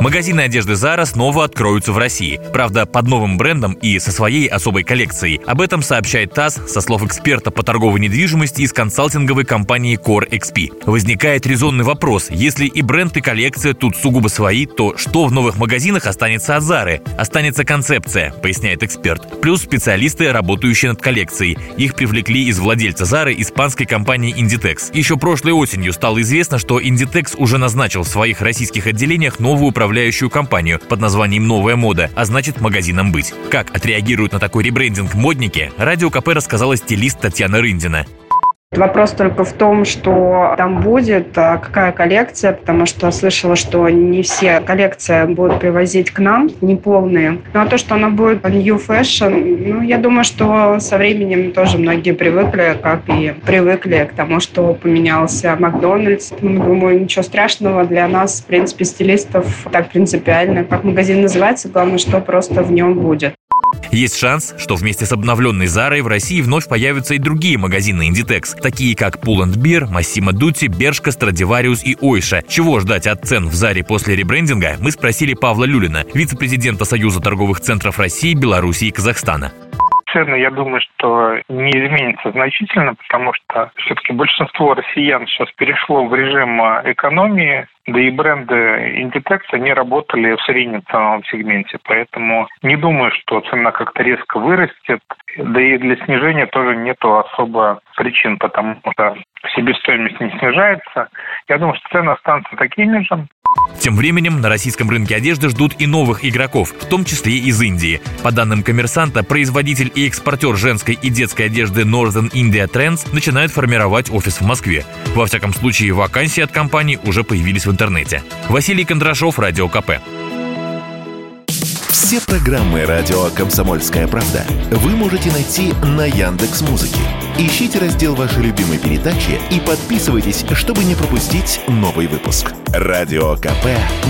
Магазины одежды Zara снова откроются в России. Правда, под новым брендом и со своей особой коллекцией. Об этом сообщает ТАСС со слов эксперта по торговой недвижимости из консалтинговой компании Core XP. Возникает резонный вопрос. Если и бренд, и коллекция тут сугубо свои, то что в новых магазинах останется от Zara? Останется концепция, поясняет эксперт. Плюс специалисты, работающие над коллекцией. Их привлекли из владельца Zara испанской компании Inditex. Еще прошлой осенью стало известно, что Inditex уже назначил в своих российских отделениях новую управляющую управляющую компанию под названием «Новая мода», а значит магазином быть. Как отреагируют на такой ребрендинг модники, Радио КП рассказала стилист Татьяна Рындина. Вопрос только в том, что там будет, а какая коллекция, потому что слышала, что не все коллекции будут привозить к нам, не полные. Ну а то, что она будет new fashion, ну я думаю, что со временем тоже многие привыкли, как и привыкли к тому, что поменялся Макдональдс. Ну, думаю, ничего страшного для нас, в принципе, стилистов так принципиально. Как магазин называется, главное, что просто в нем будет. Есть шанс, что вместе с обновленной Зарой в России вновь появятся и другие магазины Inditex, такие как Pull Beer, Massimo Dutti, Бершка, Stradivarius и Ойша. Чего ждать от цен в Заре после ребрендинга, мы спросили Павла Люлина, вице-президента Союза торговых центров России, Беларуси и Казахстана цены, я думаю, что не изменится значительно, потому что все-таки большинство россиян сейчас перешло в режим экономии, да и бренды Inditex, они работали в среднем ценовом сегменте, поэтому не думаю, что цена как-то резко вырастет, да и для снижения тоже нету особо причин, потому что себестоимость не снижается. Я думаю, что цены останутся такими же. Тем временем на российском рынке одежды ждут и новых игроков, в том числе из Индии. По данным коммерсанта, производитель и экспортер женской и детской одежды Northern India Trends начинает формировать офис в Москве. Во всяком случае, вакансии от компании уже появились в интернете. Василий Кондрашов, Радио КП. Все программы радио Комсомольская правда вы можете найти на Яндекс Музыке. Ищите раздел вашей любимой передачи и подписывайтесь, чтобы не пропустить новый выпуск. Радио КП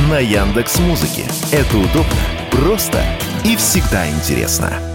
на Яндекс Музыке. Это удобно, просто и всегда интересно.